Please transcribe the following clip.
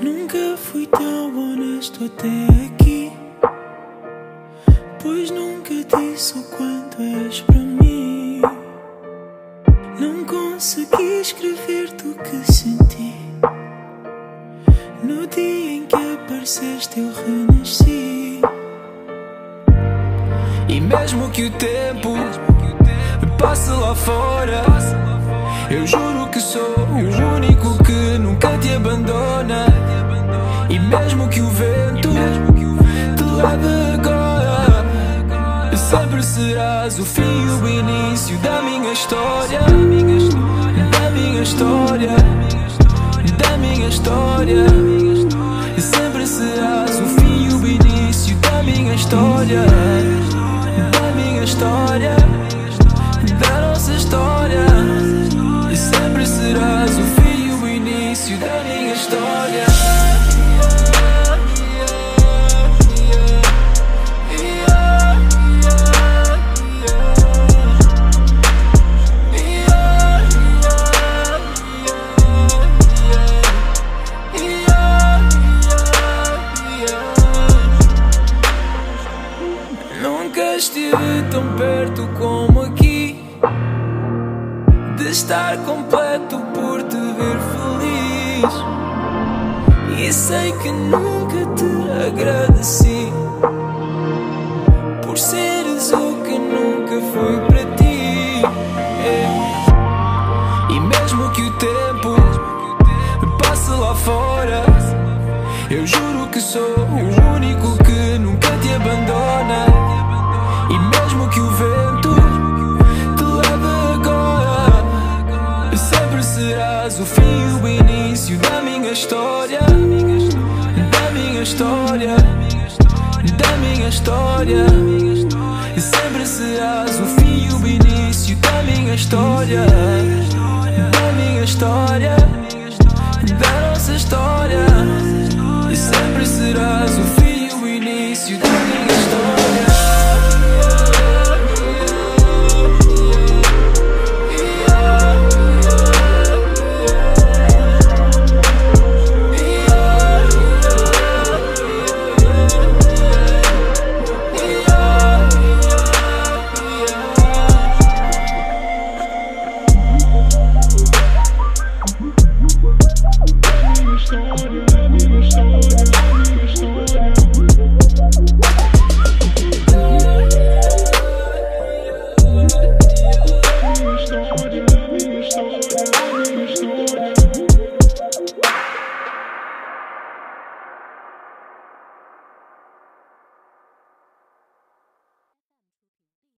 Nunca fui tão honesto até aqui. Pois nunca disse o quanto és para mim. Não consegui escrever-te o que senti. No dia em que apareceste, eu renasci. E mesmo que o tempo passe lá fora, eu juro que sou o único que nunca te abandona. E mesmo que o vento te leve agora, sempre serás o fim e o início da minha história. Da minha história, da minha história. Sempre serás o fim e o início da minha história. Tão perto como aqui De estar completo por te ver feliz E sei que nunca te agradeci Por seres o que nunca foi para ti. E mesmo que o tempo passe lá fora Eu juro que sou o único que nunca te abandona E mesmo que o vento te leve agora Sempre serás o fim e o início da minha história. Da minha história. Da minha história. Sempre serás o fim e o início da minha história. Da minha história. Da nossa história